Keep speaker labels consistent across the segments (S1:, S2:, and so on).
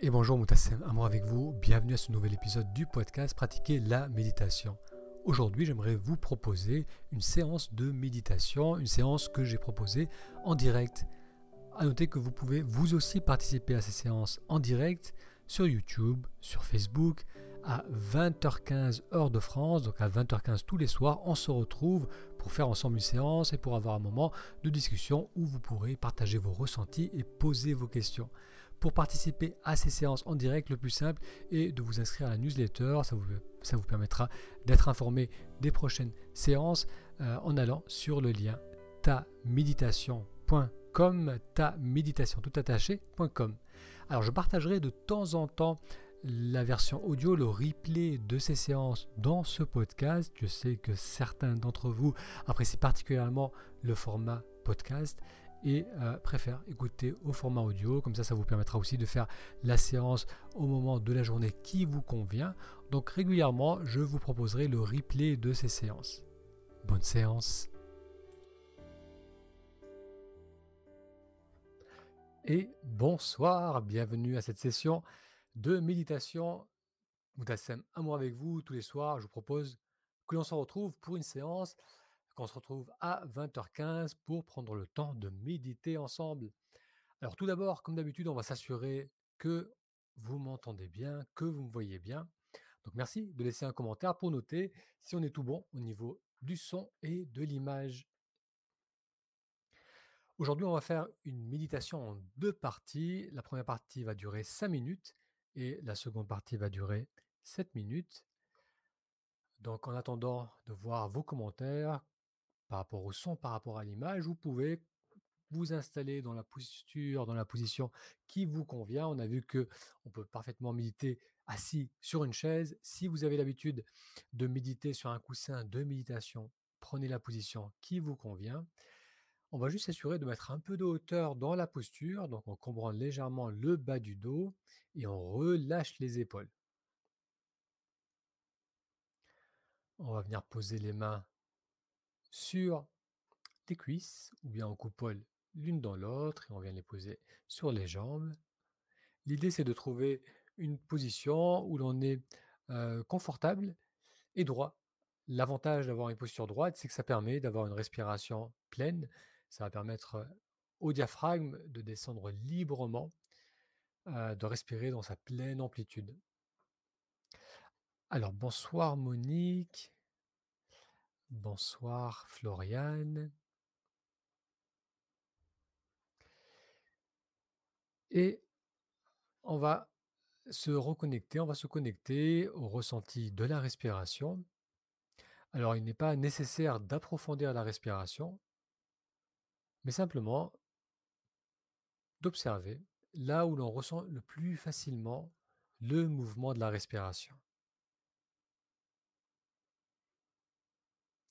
S1: Et bonjour Moutassem, amour avec vous, bienvenue à ce nouvel épisode du podcast Pratiquer la méditation. Aujourd'hui j'aimerais vous proposer une séance de méditation, une séance que j'ai proposée en direct. A noter que vous pouvez vous aussi participer à ces séances en direct sur YouTube, sur Facebook, à 20h15 heure de France, donc à 20h15 tous les soirs, on se retrouve pour faire ensemble une séance et pour avoir un moment de discussion où vous pourrez partager vos ressentis et poser vos questions. Pour participer à ces séances en direct, le plus simple est de vous inscrire à la newsletter. Ça vous, permettra d'être informé des prochaines séances euh, en allant sur le lien taméditation.com, taméditation tout attaché.com. Alors je partagerai de temps en temps la version audio, le replay de ces séances dans ce podcast. Je sais que certains d'entre vous apprécient particulièrement le format podcast et euh, préfère écouter au format audio. Comme ça, ça vous permettra aussi de faire la séance au moment de la journée qui vous convient. Donc régulièrement, je vous proposerai le replay de ces séances. Bonne séance. Et bonsoir, bienvenue à cette session de méditation. Moutassem, amour avec vous tous les soirs. Je vous propose que l'on se retrouve pour une séance qu'on se retrouve à 20h15 pour prendre le temps de méditer ensemble. Alors tout d'abord, comme d'habitude, on va s'assurer que vous m'entendez bien, que vous me voyez bien. Donc merci de laisser un commentaire pour noter si on est tout bon au niveau du son et de l'image. Aujourd'hui, on va faire une méditation en deux parties. La première partie va durer 5 minutes et la seconde partie va durer 7 minutes. Donc en attendant de voir vos commentaires, par rapport au son, par rapport à l'image, vous pouvez vous installer dans la posture, dans la position qui vous convient. On a vu que on peut parfaitement méditer assis sur une chaise. Si vous avez l'habitude de méditer sur un coussin de méditation, prenez la position qui vous convient. On va juste s'assurer de mettre un peu de hauteur dans la posture, donc on comprend légèrement le bas du dos et on relâche les épaules. On va venir poser les mains sur les cuisses ou bien en coupole l'une dans l'autre et on vient les poser sur les jambes. L'idée c'est de trouver une position où l'on est confortable et droit. L'avantage d'avoir une posture droite, c'est que ça permet d'avoir une respiration pleine. Ça va permettre au diaphragme de descendre librement, de respirer dans sa pleine amplitude. Alors bonsoir Monique. Bonsoir Floriane. Et on va se reconnecter, on va se connecter au ressenti de la respiration. Alors il n'est pas nécessaire d'approfondir la respiration, mais simplement d'observer là où l'on ressent le plus facilement le mouvement de la respiration.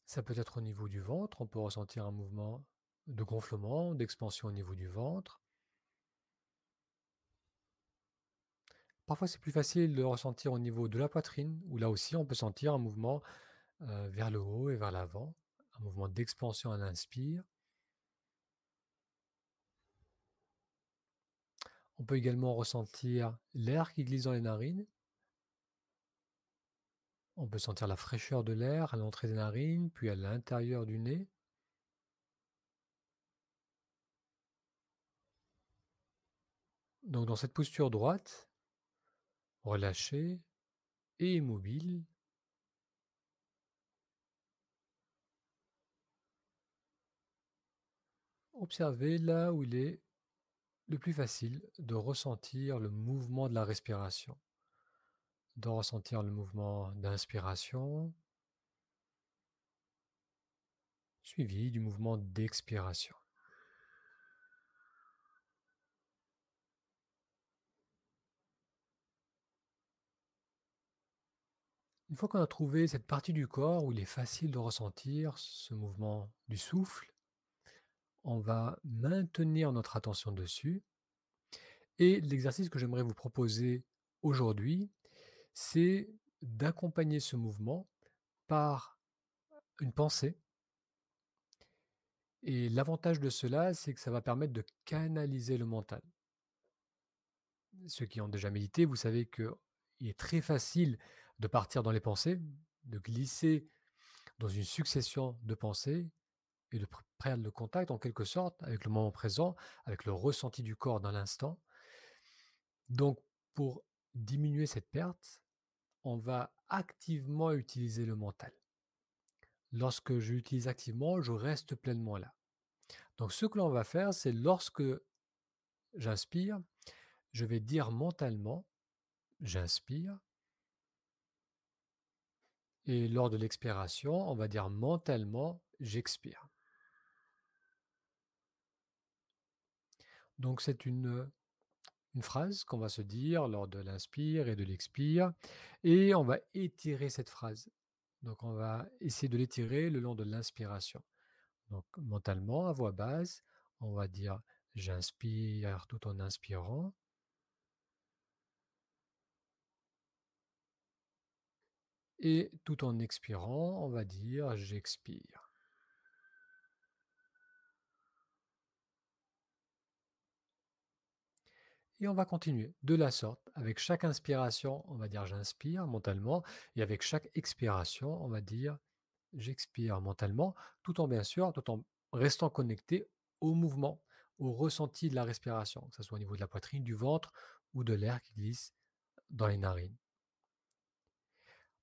S1: Ça peut être au niveau du ventre, on peut ressentir un mouvement de gonflement, d'expansion au niveau du ventre. Parfois, c'est plus facile de ressentir au niveau de la poitrine, où là aussi, on peut sentir un mouvement euh, vers le haut et vers l'avant, un mouvement d'expansion à l'inspire. On peut également ressentir l'air qui glisse dans les narines on peut sentir la fraîcheur de l'air à l'entrée des narines, puis à l'intérieur du nez. Donc dans cette posture droite, relâchée et immobile, observez là où il est le plus facile de ressentir le mouvement de la respiration de ressentir le mouvement d'inspiration, suivi du mouvement d'expiration. Une fois qu'on a trouvé cette partie du corps où il est facile de ressentir ce mouvement du souffle, on va maintenir notre attention dessus. Et l'exercice que j'aimerais vous proposer aujourd'hui, c'est d'accompagner ce mouvement par une pensée. Et l'avantage de cela, c'est que ça va permettre de canaliser le mental. ceux qui ont déjà médité, vous savez qu'il est très facile de partir dans les pensées, de glisser dans une succession de pensées et de perdre le contact en quelque sorte avec le moment présent, avec le ressenti du corps dans l'instant. Donc pour diminuer cette perte, on va activement utiliser le mental. Lorsque je l'utilise activement, je reste pleinement là. Donc ce que l'on va faire, c'est lorsque j'inspire, je vais dire mentalement, j'inspire. Et lors de l'expiration, on va dire mentalement, j'expire. Donc c'est une, phrase qu'on va se dire lors de l'inspire et de l'expire, et on va étirer cette phrase. Donc on va essayer de l'étirer le long de l'inspiration. Donc mentalement, à voix basse, on va dire j'inspire tout en inspirant. Et tout en expirant, on va dire j'expire. Et on va continuer de la sorte. Avec chaque inspiration, on va dire j'inspire mentalement. Et avec chaque expiration, on va dire j'expire mentalement, tout en bien sûr, tout en restant connecté au mouvement, au ressenti de la respiration, que ce soit au niveau de la poitrine, du ventre ou de l'air qui glisse dans les narines.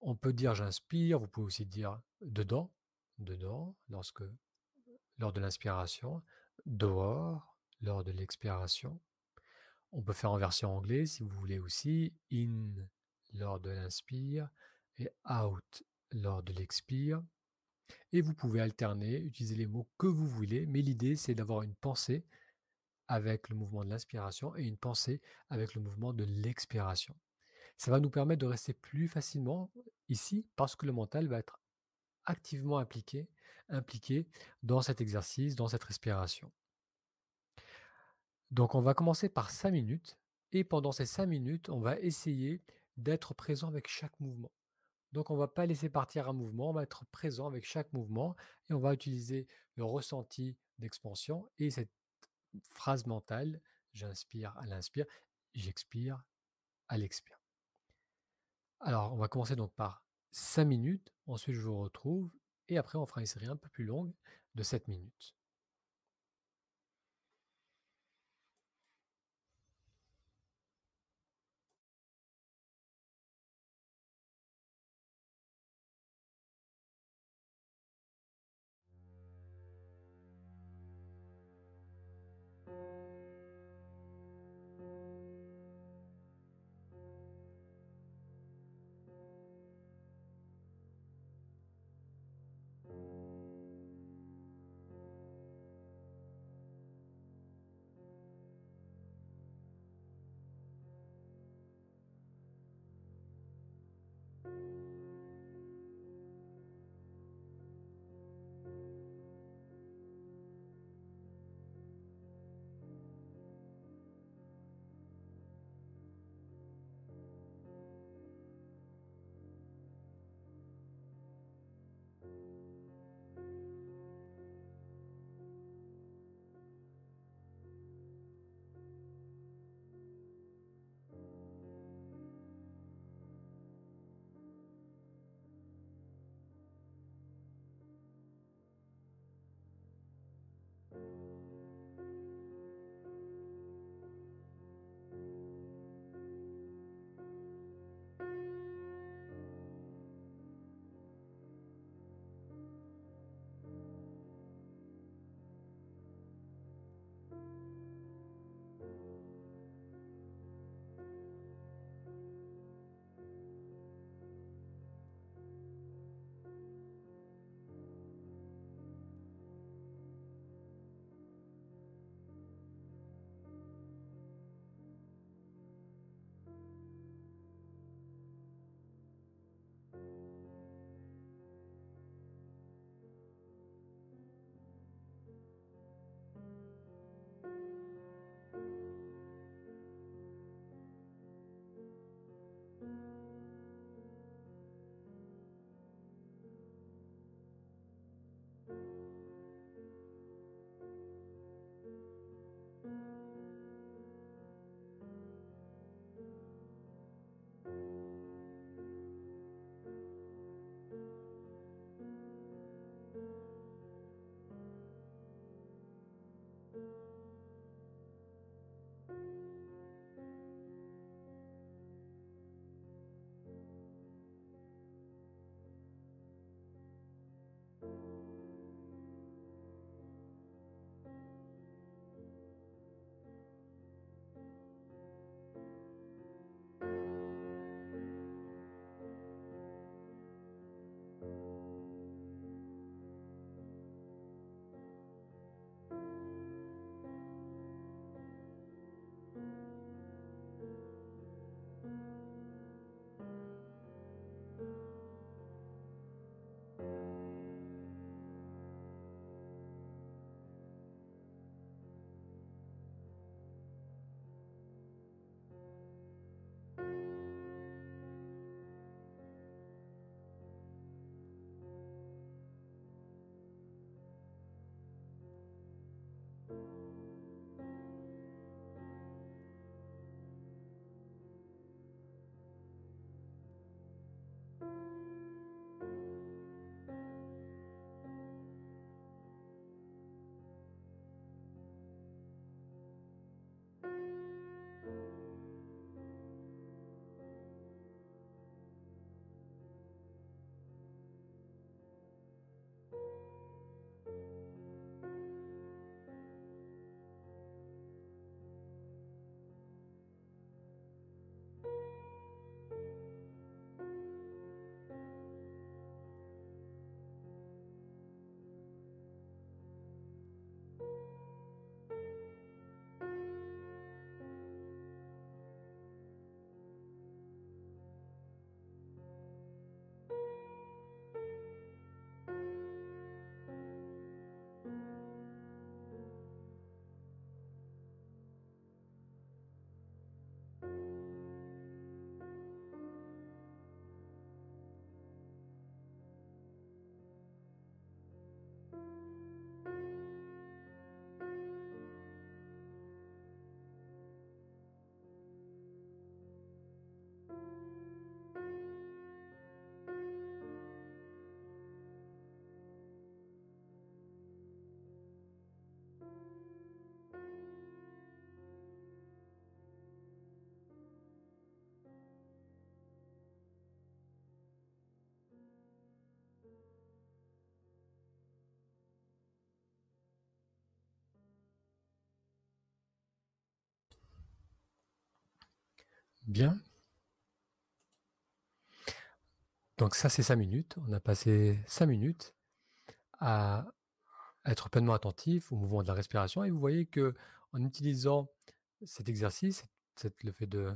S1: On peut dire j'inspire, vous pouvez aussi dire dedans, dedans, lorsque, lors de l'inspiration, dehors, lors de l'expiration. On peut faire en version anglaise si vous voulez aussi. In lors de l'inspire et out lors de l'expire. Et vous pouvez alterner, utiliser les mots que vous voulez, mais l'idée c'est d'avoir une pensée avec le mouvement de l'inspiration et une pensée avec le mouvement de l'expiration. Ça va nous permettre de rester plus facilement ici parce que le mental va être activement impliqué, impliqué dans cet exercice, dans cette respiration. Donc on va commencer par 5 minutes et pendant ces 5 minutes, on va essayer d'être présent avec chaque mouvement. Donc on ne va pas laisser partir un mouvement, on va être présent avec chaque mouvement et on va utiliser le ressenti d'expansion et cette phrase mentale, j'inspire à l'inspire, j'expire à l'expire. Alors on va commencer donc par 5 minutes, ensuite je vous retrouve et après on fera une série un peu plus longue de 7 minutes. Bien. Donc ça, c'est 5 minutes. On a passé 5 minutes à être pleinement attentif au mouvement de la respiration et vous voyez que en utilisant cet exercice, le fait de,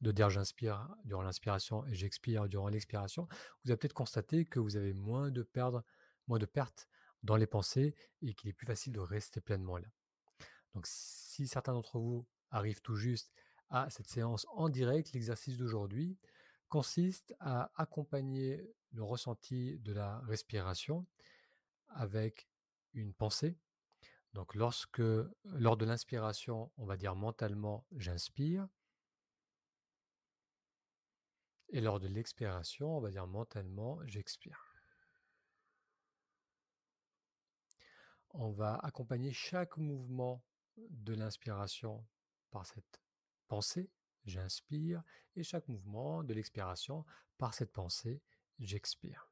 S1: de dire j'inspire durant l'inspiration et j'expire durant l'expiration, vous avez peut-être constaté que vous avez moins de perdre, moins de pertes dans les pensées et qu'il est plus facile de rester pleinement là. Donc si certains d'entre vous arrivent tout juste à cette séance en direct, l'exercice d'aujourd'hui consiste à accompagner le ressenti de la respiration avec une pensée. Donc lorsque lors de l'inspiration, on va dire mentalement j'inspire et lors de l'expiration, on va dire mentalement j'expire. On va accompagner chaque mouvement de l'inspiration par cette pensée, j'inspire, et chaque mouvement de l'expiration par cette pensée, j'expire.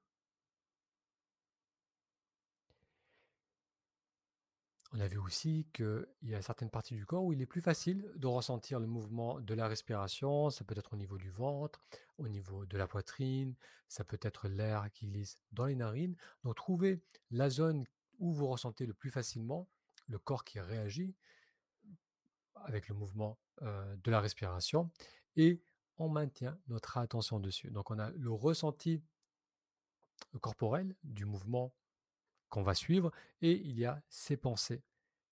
S1: On a vu aussi qu'il y a certaines parties du corps où il est plus facile de ressentir le mouvement de la respiration. Ça peut être au niveau du ventre, au niveau de la poitrine, ça peut être l'air qui glisse dans les narines. Donc trouvez la zone où vous ressentez le plus facilement le corps qui réagit avec le mouvement de la respiration et on maintient notre attention dessus. Donc on a le ressenti corporel du mouvement qu'on va suivre et il y a ces pensées,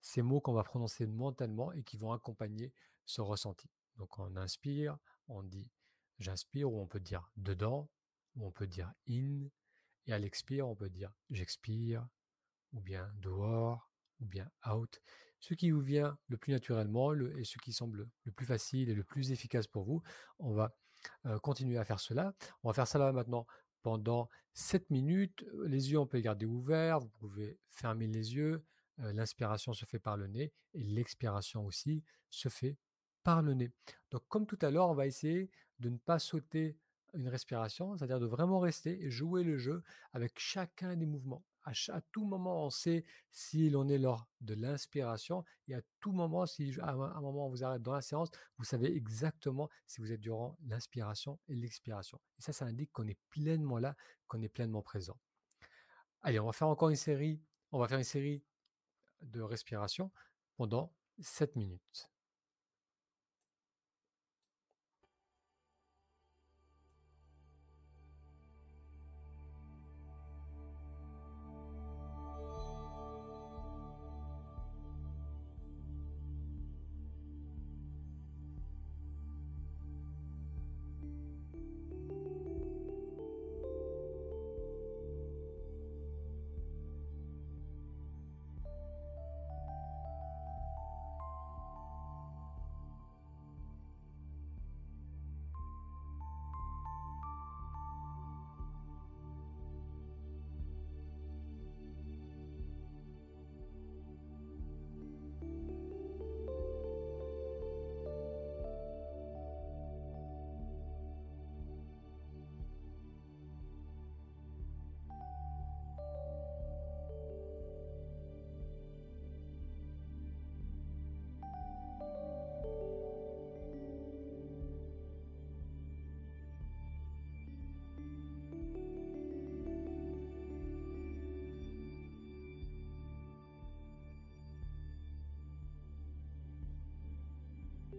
S1: ces mots qu'on va prononcer mentalement et qui vont accompagner ce ressenti. Donc on inspire, on dit j'inspire ou on peut dire dedans ou on peut dire in et à l'expire on peut dire j'expire ou bien dehors ou bien out. Ce qui vous vient le plus naturellement et ce qui semble le plus facile et le plus efficace pour vous, on va continuer à faire cela. On va faire cela maintenant pendant 7 minutes. Les yeux, on peut les garder ouverts, vous pouvez fermer les yeux. L'inspiration se fait par le nez et l'expiration aussi se fait par le nez. Donc comme tout à l'heure, on va essayer de ne pas sauter une respiration, c'est-à-dire de vraiment rester et jouer le jeu avec chacun des mouvements à, tout moment, on sait si l'on est lors de l'inspiration et à tout moment, si à un moment on vous arrête dans la séance, vous savez exactement si vous êtes durant l'inspiration et l'expiration. Et ça, ça indique qu'on est pleinement là, qu'on est pleinement présent. Allez, on va faire encore une série. On va faire une série de respiration pendant 7 minutes.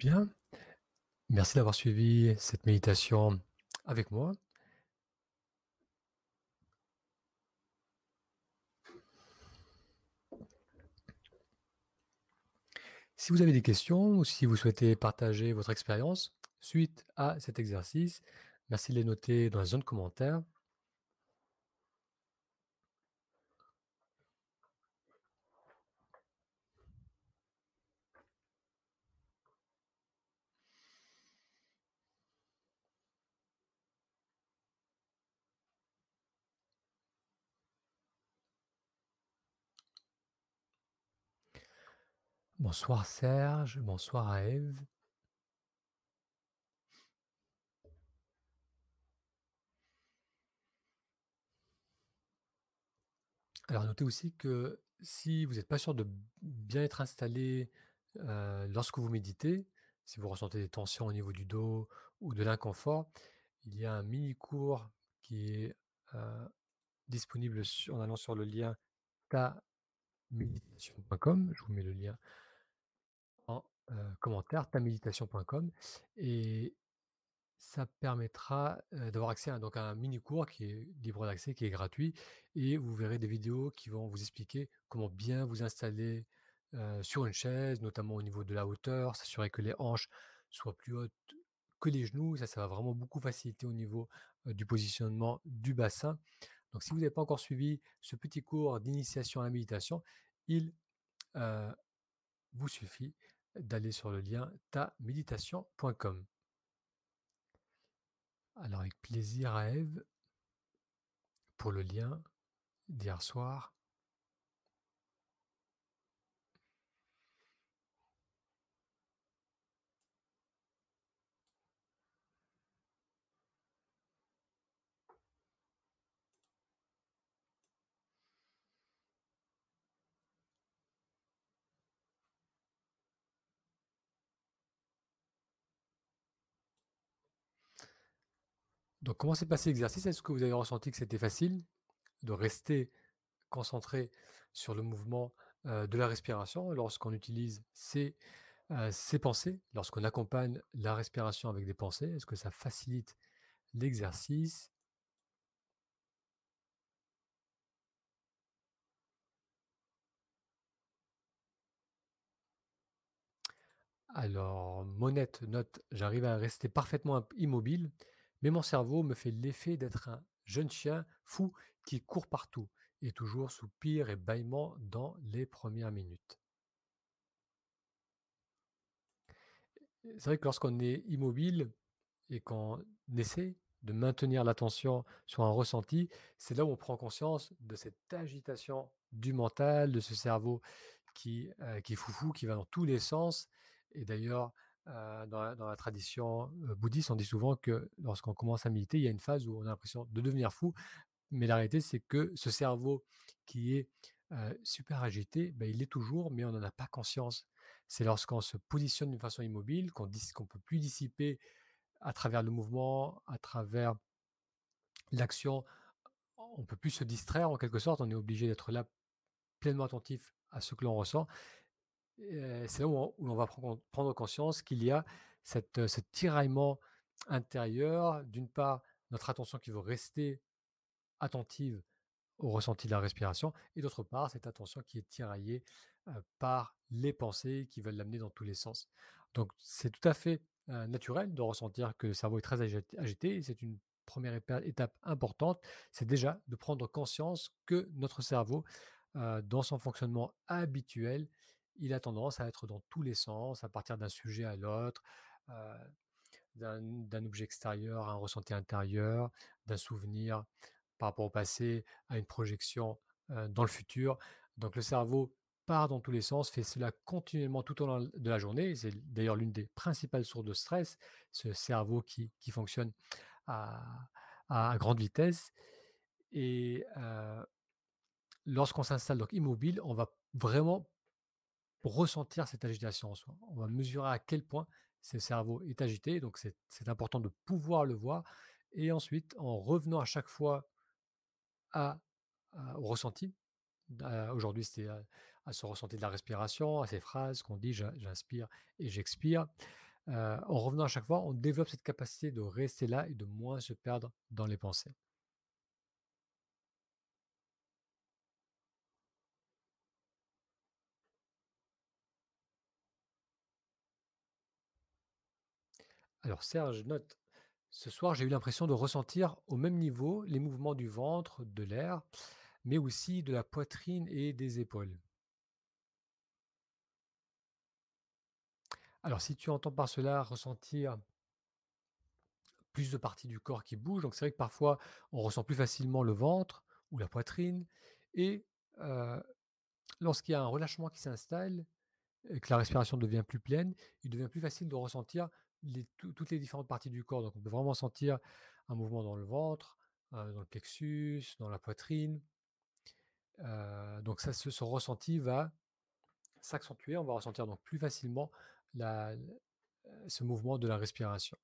S1: Bien, merci d'avoir suivi cette méditation avec moi. Si vous avez des questions ou si vous souhaitez partager votre expérience suite à cet exercice, merci de les noter dans la zone commentaire. Bonsoir Serge, bonsoir à Eve. Alors notez aussi que si vous n'êtes pas sûr de bien être installé euh, lorsque vous méditez, si vous ressentez des tensions au niveau du dos ou de l'inconfort, il y a un mini cours qui est euh, disponible en allant sur le lien taméditation.com. Je vous mets le lien en euh, commentaire, taméditation.com. Et ça permettra d'avoir accès à donc, un mini cours qui est libre d'accès, qui est gratuit. Et vous verrez des vidéos qui vont vous expliquer comment bien vous installer sur une chaise, notamment au niveau de la hauteur, s'assurer que les hanches soient plus hautes que les genoux. Ça, ça va vraiment beaucoup faciliter au niveau du positionnement du bassin. Donc, si vous n'avez pas encore suivi ce petit cours d'initiation à la méditation, il vous suffit d'aller sur le lien taméditation.com. Alors avec plaisir à Eve pour le lien d'hier soir. Donc, comment s'est passé l'exercice? Est-ce que vous avez ressenti que c'était facile de rester concentré sur le mouvement de la respiration lorsqu'on utilise ces, pensées, lorsqu'on accompagne la respiration avec des pensées? Est-ce que ça facilite l'exercice? Alors, Monette note, j'arrive à rester parfaitement immobile mais mon cerveau me fait l'effet d'être un jeune chien fou qui court partout et toujours soupir et bâillement dans les premières minutes. C'est vrai que lorsqu'on est immobile et qu'on essaie de maintenir l'attention sur un ressenti, c'est là où on prend conscience de cette agitation du mental, de ce cerveau qui, euh, qui est foufou, qui va dans tous les sens. Et d'ailleurs, dans, la, tradition bouddhiste, on dit souvent que lorsqu'on commence à méditer, il y a une phase où on a l'impression de devenir fou. Mais la réalité, c'est que ce cerveau qui est super agité, ben, il l'est toujours, mais on n'en a pas conscience. C'est lorsqu'on se positionne d'une façon immobile qu'on ne peut plus dissiper à travers le mouvement, à travers l'action. On ne peut plus se distraire en quelque sorte, on est obligé d'être là pleinement attentif à ce que l'on ressent c'est là où on, va prendre, conscience qu'il y a cette, ce tiraillement intérieur. D'une part, notre attention qui veut rester attentive au ressenti de la respiration, et d'autre part, cette attention qui est tiraillée par les pensées qui veulent l'amener dans tous les sens. Donc, c'est tout à fait naturel de ressentir que le cerveau est très agité, c'est une première étape importante, c'est déjà de prendre conscience que notre cerveau, dans son fonctionnement habituel, il a tendance à être dans tous les sens, à partir d'un sujet à l'autre, d'un objet extérieur à un ressenti intérieur, d'un souvenir par rapport au passé à une projection dans le futur. Donc le cerveau part dans tous les sens, fait cela continuellement tout au long de la journée. C'est d'ailleurs l'une des principales sources de stress, ce cerveau qui, fonctionne à, grande vitesse. Et lorsqu'on s'installe donc immobile, on va vraiment ressentir cette agitation en soi. On va mesurer à quel point ce cerveau est agité, donc c'est important de pouvoir le voir. Et ensuite, en revenant à chaque fois au ressenti, aujourd'hui c'était à, ce ressenti de la respiration, à ces phrases qu'on dit j'inspire et j'expire, en revenant à chaque fois, on développe cette capacité de rester là et de moins se perdre dans les pensées. Alors Serge note, ce soir j'ai eu l'impression de ressentir au même niveau les mouvements du ventre, de l'air, mais aussi de la poitrine et des épaules. Alors si tu entends par cela ressentir plus de parties du corps qui bougent, donc c'est vrai que parfois on ressent plus facilement le ventre ou la poitrine, et lorsqu'il y a un relâchement qui s'installe, que la respiration devient plus pleine, il devient plus facile de ressentir toutes les différentes parties du corps. Donc on peut vraiment sentir un mouvement dans le ventre, euh, dans le plexus, dans la poitrine. Euh, donc ça, ce, ressenti va s'accentuer, on va ressentir donc plus facilement ce mouvement de la respiration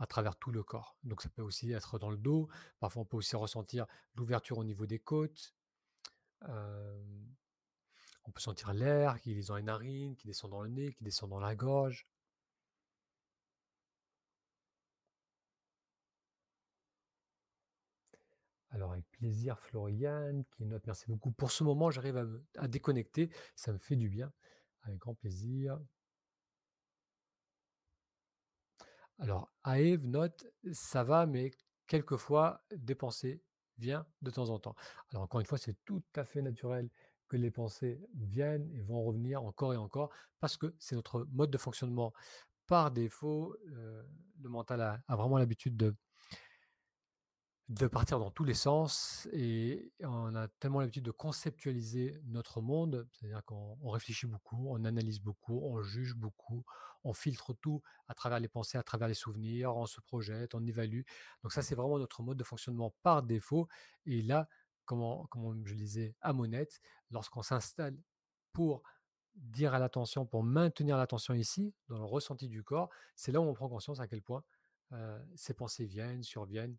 S1: à travers tout le corps. Donc ça peut aussi être dans le dos, parfois on peut aussi ressentir l'ouverture au niveau des côtes. Euh, on peut sentir l'air qui est dans les narines, qui descend dans le nez, qui descend dans la gorge. Alors avec plaisir, Floriane qui note merci beaucoup. Pour ce moment, j'arrive à, déconnecter, ça me fait du bien. Avec grand plaisir. Alors Aev note ça va, mais quelquefois des pensées viennent de temps en temps. Alors encore une fois, c'est tout à fait naturel que les pensées viennent et vont revenir encore et encore parce que c'est notre mode de fonctionnement par défaut. Euh, le mental a vraiment l'habitude de de partir dans tous les sens et on a tellement l'habitude de conceptualiser notre monde, c'est-à-dire qu'on réfléchit beaucoup, on analyse beaucoup, on juge beaucoup, on filtre tout à travers les pensées, à travers les souvenirs, on se projette, on évalue. Donc ça, c'est vraiment notre mode de fonctionnement par défaut. Et là, comme, comme je le disais à Monette, lorsqu'on s'installe pour dire à l'attention, pour maintenir l'attention ici, dans le ressenti du corps, c'est là où on prend conscience à quel point euh, ces pensées viennent, surviennent,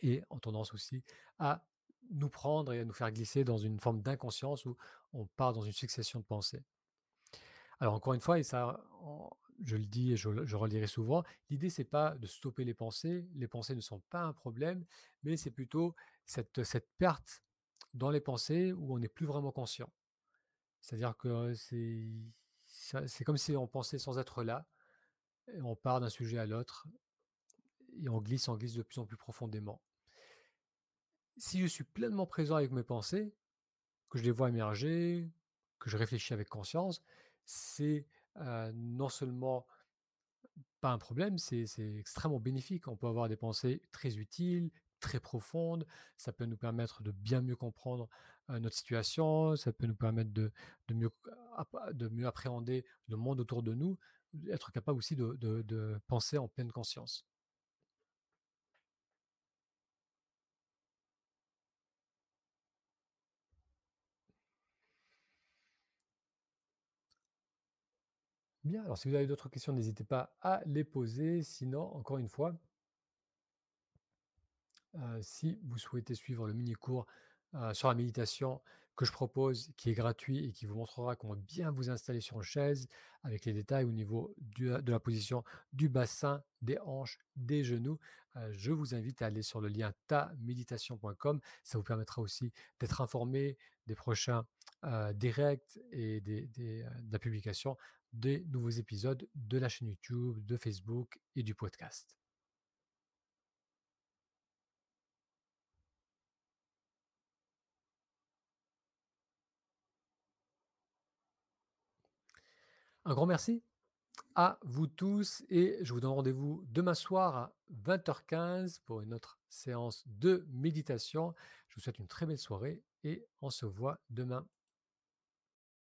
S1: et ont tendance aussi à nous prendre et à nous faire glisser dans une forme d'inconscience où on part dans une succession de pensées. Alors encore une fois, et ça, je le dis et je, je relirai souvent, l'idée c'est pas de stopper les pensées, les pensées ne sont pas un problème, mais c'est plutôt cette, cette perte dans les pensées où on n'est plus vraiment conscient. C'est-à-dire que c'est, comme si on pensait sans être là, on part d'un sujet à l'autre, et on glisse, on glisse de plus en plus profondément si je suis pleinement présent avec mes pensées, que je les vois émerger, que je réfléchis avec conscience, c'est non seulement pas un problème, c'est extrêmement bénéfique. On peut avoir des pensées très utiles, très profondes. Ça peut nous permettre de bien mieux comprendre notre situation. Ça peut nous permettre de, mieux, de mieux appréhender le monde autour de nous. Être capable aussi de penser en pleine conscience. Alors si vous avez d'autres questions, n'hésitez pas à les poser. Sinon, encore une fois, euh, si vous souhaitez suivre le mini-cours euh, sur la méditation que je propose, qui est gratuit et qui vous montrera comment bien vous installer sur une chaise, avec les détails au niveau de la position du bassin, des hanches, des genoux, euh, je vous invite à aller sur le lien taméditation.com. Ça vous permettra aussi d'être informé des prochains directs et des, de la publication des nouveaux épisodes de la chaîne YouTube, de Facebook et du podcast. Un grand merci à vous tous et je vous donne rendez-vous demain soir à 20h15 pour une autre séance de méditation. Je vous souhaite une très belle soirée et on se voit demain.